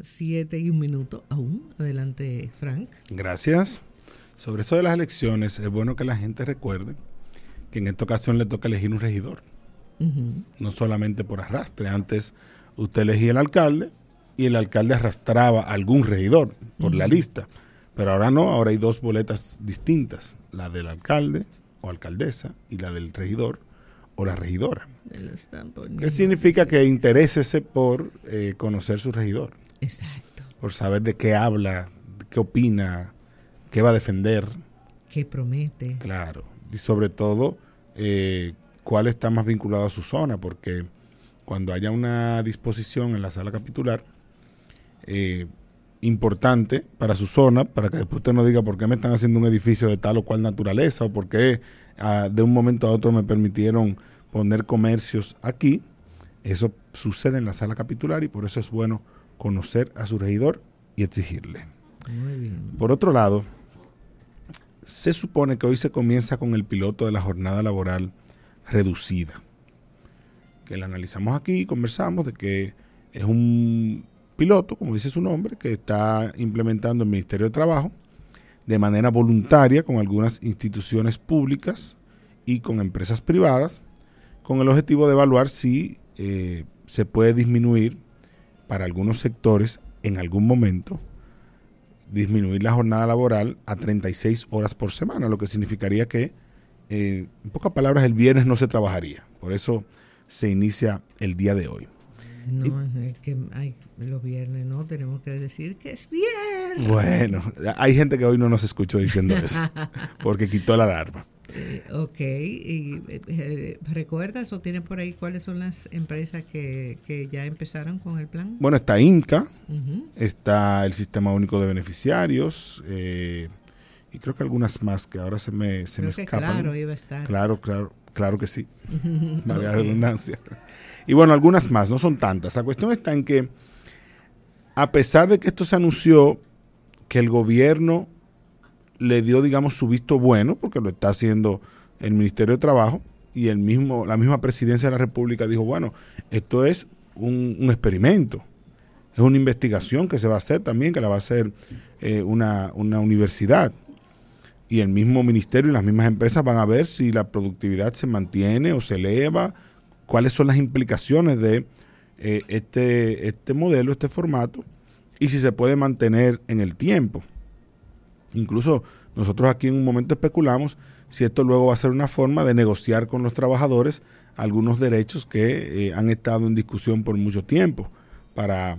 7 y un minuto aún. Adelante, Frank. Gracias. Sobre eso de las elecciones, es bueno que la gente recuerde que en esta ocasión le toca elegir un regidor. No solamente por arrastre. Antes usted elegía el alcalde y el alcalde arrastraba a algún regidor por la lista. Pero ahora no, ahora hay dos boletas distintas, la del alcalde o alcaldesa y la del regidor o la regidora. ¿Qué significa que interésese por eh, conocer su regidor? Exacto. Por saber de qué habla, qué opina, qué va a defender. ¿Qué promete? Claro. Y sobre todo, eh, cuál está más vinculado a su zona, porque cuando haya una disposición en la sala capitular eh, importante para su zona, para que después usted no diga por qué me están haciendo un edificio de tal o cual naturaleza o por qué ah, de un momento a otro me permitieron poner comercios aquí, eso sucede en la sala capitular y por eso es bueno conocer a su regidor y exigirle. Por otro lado, se supone que hoy se comienza con el piloto de la jornada laboral reducida, que la analizamos aquí y conversamos de que es un piloto, como dice su nombre, que está implementando el Ministerio de Trabajo de manera voluntaria con algunas instituciones públicas y con empresas privadas, con el objetivo de evaluar si eh, se puede disminuir para algunos sectores en algún momento disminuir la jornada laboral a 36 horas por semana, lo que significaría que, eh, en pocas palabras, el viernes no se trabajaría. Por eso se inicia el día de hoy. No, es que hay, los viernes no, tenemos que decir que es viernes. Bueno, hay gente que hoy no nos escuchó diciendo eso, porque quitó la alarma. Eh, ok, y eh, ¿recuerdas o tienes por ahí cuáles son las empresas que, ya empezaron con el plan? Bueno, está INCA, está el Sistema Único de Beneficiarios, eh, y creo que algunas más que ahora se me, se me escapan. Claro, iba a estar. Claro, claro, claro que sí. Valga la redundancia. Y bueno, algunas más, no son tantas. La cuestión está en que, a pesar de que esto se anunció, que el gobierno le dio, digamos, su visto bueno, porque lo está haciendo el Ministerio de Trabajo, y el mismo, la misma presidencia de la República dijo, bueno, esto es un, experimento, es una investigación que se va a hacer también, que la va a hacer eh, una, una universidad. Y el mismo ministerio y las mismas empresas van a ver si la productividad se mantiene o se eleva, cuáles son las implicaciones de eh, este, este modelo, este formato, y si se puede mantener en el tiempo. Incluso nosotros aquí en un momento especulamos si esto luego va a ser una forma de negociar con los trabajadores algunos derechos que eh, han estado en discusión por mucho tiempo para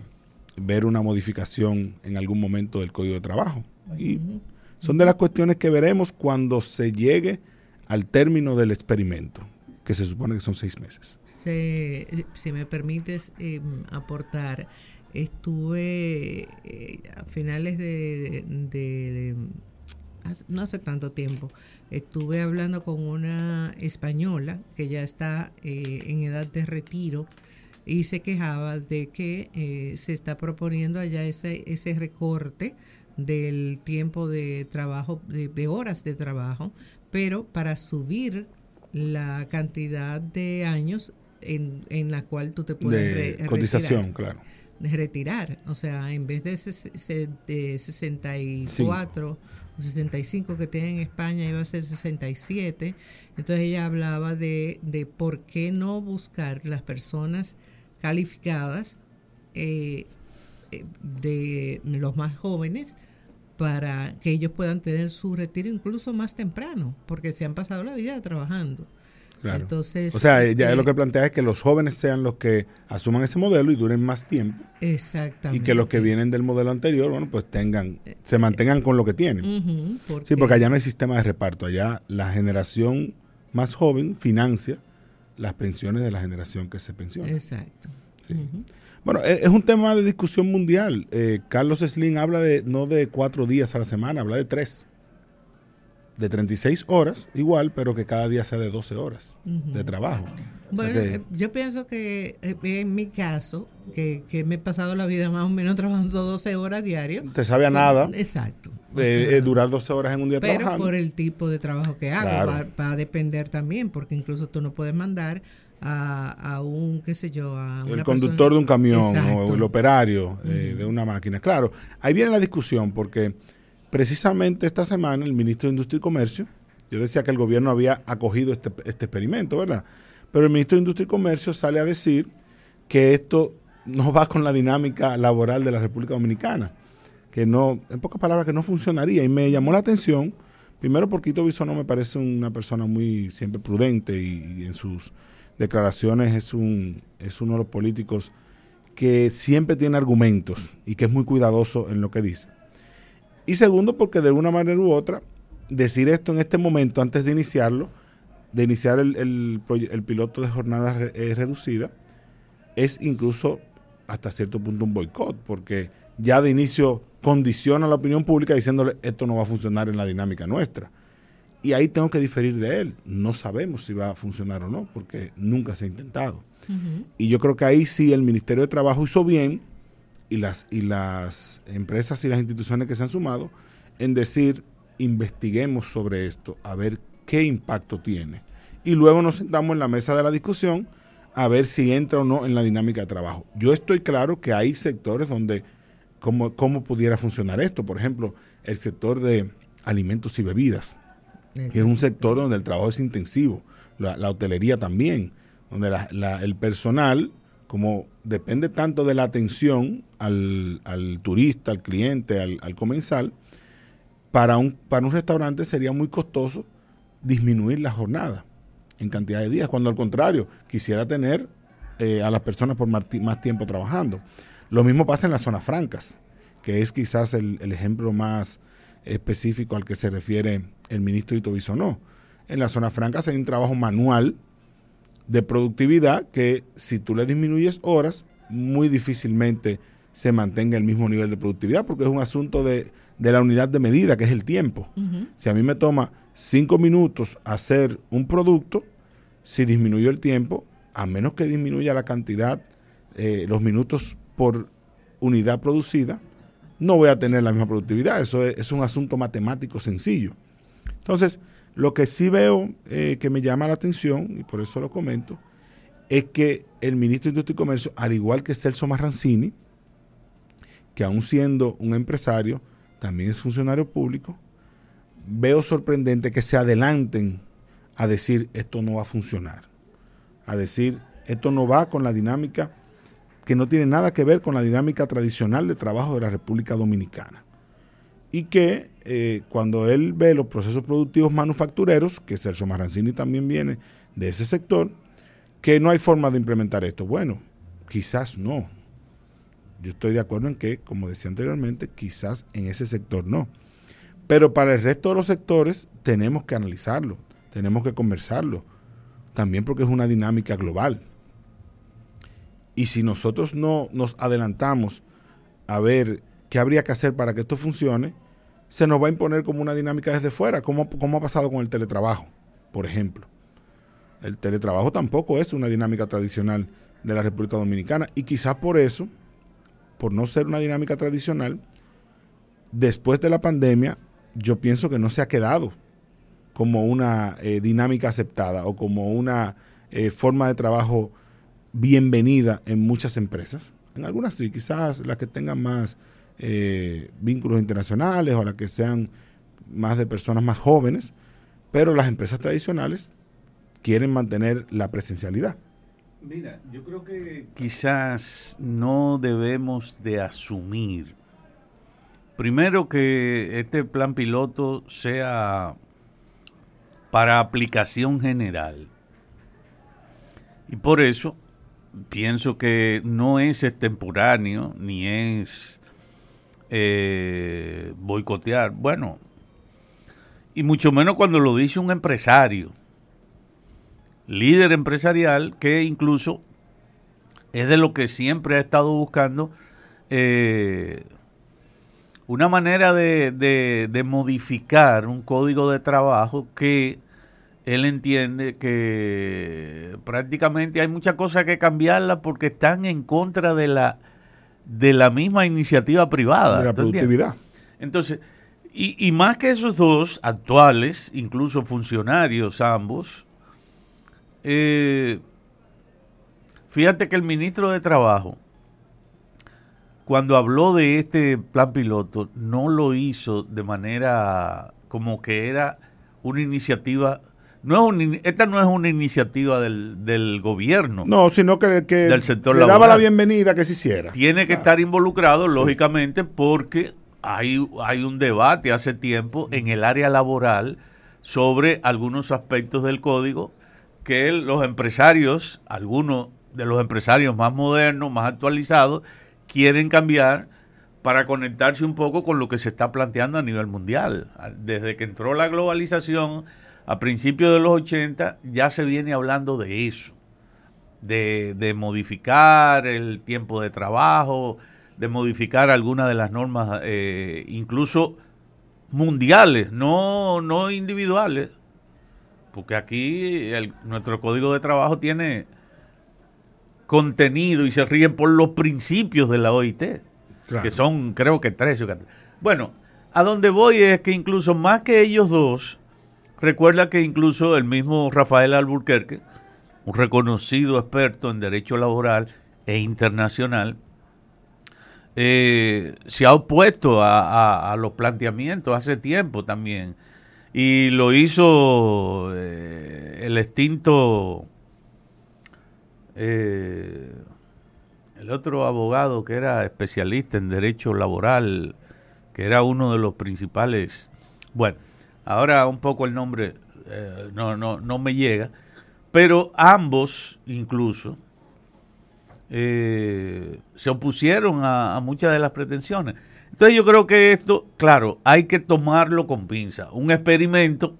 ver una modificación en algún momento del Código de Trabajo. Y son de las cuestiones que veremos cuando se llegue al término del experimento, que se supone que son seis meses. si me permites em, aportar, estuve eh, a finales de, no hace tanto tiempo, estuve hablando con una española que ya está eh, en edad de retiro y se quejaba de que eh, se está proponiendo allá ese, ese recorte del tiempo de trabajo, de, horas de trabajo, pero para subir la cantidad de años en, en la cual tú te puedes de cotización, claro de retirar. O sea, en vez de, de 64 o 65 que tiene en España, iba a ser 67. Entonces ella hablaba de, de por qué no buscar las personas calificadas eh, eh, de los más jóvenes para que ellos puedan tener su retiro incluso más temprano, porque se han pasado la vida trabajando. Entonces, o sea, ya lo eh, que plantea es que los jóvenes sean los que asuman ese modelo y duren más tiempo. Exactamente. Y que los que vienen del modelo anterior, bueno, pues tengan, se mantengan con lo que tienen. sí, porque allá no hay sistema de reparto. Allá la generación más joven financia las pensiones de la generación que se pensiona. Exacto. Bueno, e, es, un tema de discusión mundial. Eh, Carlos Slim habla de no de cuatro días a la semana, habla de tres de 36 horas, igual, pero que cada día sea de 12 horas de trabajo. Bueno, eh, yo pienso que eh, en mi caso, que, me he pasado la vida más o menos trabajando 12 horas diario. Te sabe a nada. Exacto. De, durar 12 horas en un día pero trabajando. por el tipo de trabajo que hago, va, a depender también, porque incluso tú no puedes mandar a, un, qué sé yo, a El conductor de un camión o el operario eh, de una máquina. Claro, ahí viene la discusión porque precisamente esta semana el ministro de Industria y Comercio, yo decía que el gobierno había acogido este, este experimento, ¿verdad? Pero el ministro de Industria y Comercio sale a decir que esto no va con la dinámica laboral de la República Dominicana, que no, en pocas palabras, que no funcionaría. Y me llamó la atención, primero porque Ito no me parece una persona muy siempre prudente y en sus declaraciones es, un, es uno de los políticos que siempre tiene argumentos y que es muy cuidadoso en lo que dice. Y segundo, porque de una manera u otra, decir esto en este momento, antes de iniciarlo, de iniciar el, el, piloto de jornada eh, reducida, es incluso hasta cierto punto un boicot, porque ya de inicio condiciona la opinión pública diciéndole esto no va a funcionar en la dinámica nuestra. Y ahí tengo que diferir de él. No sabemos si va a funcionar o no, porque nunca se ha intentado. Y yo creo que ahí sí el Ministerio de Trabajo hizo bien y las, y las empresas y las instituciones que se han sumado en decir, investiguemos sobre esto, a ver qué impacto tiene. Y luego nos sentamos en la mesa de la discusión a ver si entra o no en la dinámica de trabajo. Yo estoy claro que hay sectores donde, cómo, cómo pudiera funcionar esto. Por ejemplo, el sector de alimentos y bebidas que es un sector donde el trabajo es intensivo, la, hotelería también, donde el personal, como depende tanto de la atención al, turista, al cliente, al, comensal, para un, para un restaurante sería muy costoso disminuir la jornada en cantidad de días, cuando al contrario, quisiera tener eh, a las personas por más, tiempo trabajando. Lo mismo pasa en las zonas francas, que es quizás el ejemplo más específico al que se refiere el ministro Ito no. En la zona franca hay un trabajo manual de productividad que si tú le disminuyes horas, muy difícilmente se mantenga el mismo nivel de productividad porque es un asunto de, la unidad de medida, que es el tiempo. Si a mí me toma cinco minutos hacer un producto, si disminuyo el tiempo, a menos que disminuya la cantidad, eh, los minutos por unidad producida, no voy a tener la misma productividad. Eso es, un asunto matemático sencillo. Entonces, lo que sí veo eh, que me llama la atención, y por eso lo comento, es que el ministro de Industria y Comercio, al igual que Celso Marrancini, que aún siendo un empresario, también es funcionario público, veo sorprendente que se adelanten a decir esto no va a funcionar, a decir esto no va con la dinámica que no tiene nada que ver con la dinámica tradicional de trabajo de la República Dominicana. Y que eh, cuando él ve los procesos productivos manufactureros, que Sergio Marrancini también viene de ese sector, que no hay forma de implementar esto. Bueno, quizás no. Yo estoy de acuerdo en que, como decía anteriormente, quizás en ese sector no. Pero para el resto de los sectores tenemos que analizarlo, tenemos que conversarlo, también porque es una dinámica global. Y si nosotros no nos adelantamos a ver qué habría que hacer para que esto funcione, se nos va a imponer como una dinámica desde fuera, como, como ha pasado con el teletrabajo, por ejemplo. El teletrabajo tampoco es una dinámica tradicional de la República Dominicana y quizás por eso, por no ser una dinámica tradicional, después de la pandemia, yo pienso que no se ha quedado como una eh, dinámica aceptada o como una eh, forma de trabajo bienvenida en muchas empresas. En algunas sí, quizás las que tengan más eh, vínculos internacionales o las que sean más de personas más jóvenes, pero las empresas tradicionales quieren mantener la presencialidad. Mira, yo creo que quizás no debemos de asumir, primero que este plan piloto sea para aplicación general. Y por eso pienso que no es extemporáneo ni es eh, boicotear. Bueno, y mucho menos cuando lo dice un empresario, líder empresarial, que incluso es de lo que siempre ha estado buscando eh, una manera de, de modificar un código de trabajo que él entiende que prácticamente hay muchas cosas que cambiarla porque están en contra de la de la misma iniciativa privada. De la productividad. Entonces, y, y, más que esos dos actuales, incluso funcionarios ambos, eh, Fíjate que el ministro de Trabajo, cuando habló de este plan piloto, no lo hizo de manera como que era una iniciativa no es esta no es una iniciativa del, del gobierno. No, sino que, del sector le daba la bienvenida que se hiciera. Tiene que estar involucrado, lógicamente, porque hay, hay un debate hace tiempo en el área laboral sobre algunos aspectos del código que los empresarios, algunos de los empresarios más modernos, más actualizados, quieren cambiar para conectarse un poco con lo que se está planteando a nivel mundial. Desde que entró la globalización a principios de los 80 ya se viene hablando de eso, de, de modificar el tiempo de trabajo, de modificar algunas de las normas, eh, incluso mundiales, no, no individuales, porque aquí nuestro código de trabajo tiene contenido y se ríen por los principios de la OIT, que son creo que tres. Bueno, a donde voy es que incluso más que ellos dos, recuerda que incluso el mismo Rafael Alburquerque, un reconocido experto en derecho laboral e internacional, eh, se ha opuesto a, los planteamientos hace tiempo también. Y lo hizo eh, el extinto, eh, el otro abogado que era especialista en derecho laboral, que era uno de los principales. Bueno, ahora un poco el nombre no, no, no me llega, pero ambos incluso eh, se opusieron a, muchas de las pretensiones. Entonces yo creo que esto, claro, hay que tomarlo con pinza. Un experimento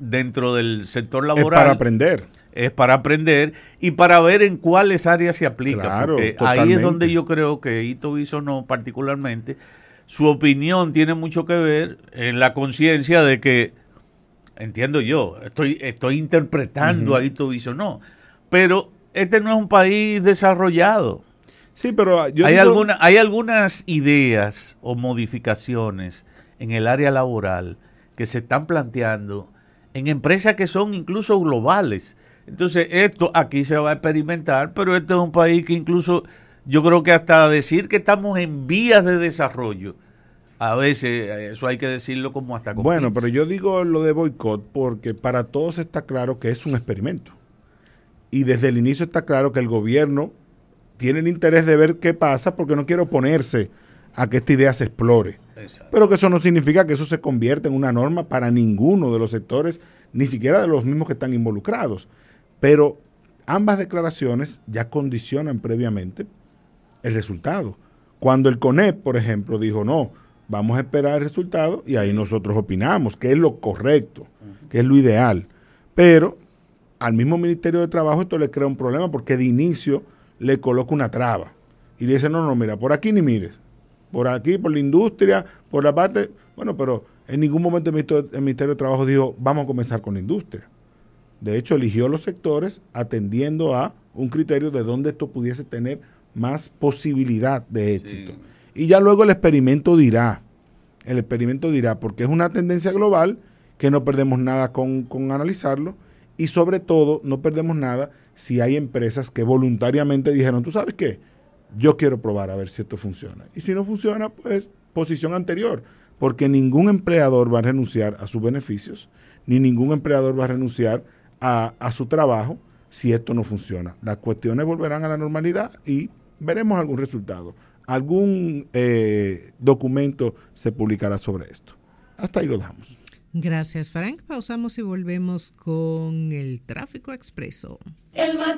dentro del sector laboral. Es para aprender. Es para aprender y para ver en cuáles áreas se aplica. porque ahí es donde yo creo que Ito no particularmente, su opinión tiene mucho que ver en la conciencia de que, entiendo yo, estoy, estoy interpretando a Ito no pero este no es un país desarrollado. Sí, pero hay, hay algunas ideas o modificaciones en el área laboral que se están planteando en empresas que son incluso globales. Entonces, esto aquí se va a experimentar, pero este es un país que incluso yo creo que hasta decir que estamos en vías de desarrollo, a veces eso hay que decirlo como hasta Bueno, pero yo digo lo de boicot porque para todos está claro que es un experimento y desde el inicio está claro que el gobierno tiene el interés de ver qué pasa porque no quiere oponerse a que esta idea se explore. Pero que eso no significa que eso se convierta en una norma para ninguno de los sectores, ni siquiera de los mismos que están involucrados. Pero ambas declaraciones ya condicionan previamente el resultado. Cuando el CONEP, por ejemplo, dijo no, vamos a esperar el resultado y ahí nosotros opinamos que es lo correcto, que es lo ideal. Pero al mismo Ministerio de Trabajo esto le crea un problema porque de inicio le coloca una traba. Y le dice, no, no, mira, por aquí ni mires. Por aquí, por la industria, por la parte... Bueno, pero en ningún momento el Ministerio, de Trabajo dijo, vamos a comenzar con la industria. De hecho, eligió los sectores atendiendo a un criterio de dónde esto pudiese tener más posibilidad de éxito. Y ya luego el experimento dirá, el experimento dirá, porque es una tendencia global que no perdemos nada con, con analizarlo, y sobre todo, no perdemos nada si hay empresas que voluntariamente dijeron, tú sabes qué, yo quiero probar a ver si esto funciona. Y si no funciona, pues posición anterior, porque ningún empleador va a renunciar a sus beneficios, ni ningún empleador va a renunciar a, su trabajo si esto no funciona. Las cuestiones volverán a la normalidad y veremos algún resultado. Algún eh, documento se publicará sobre esto. Hasta ahí lo dejamos. Gracias, Frank. Pausamos y volvemos con el tráfico expreso. El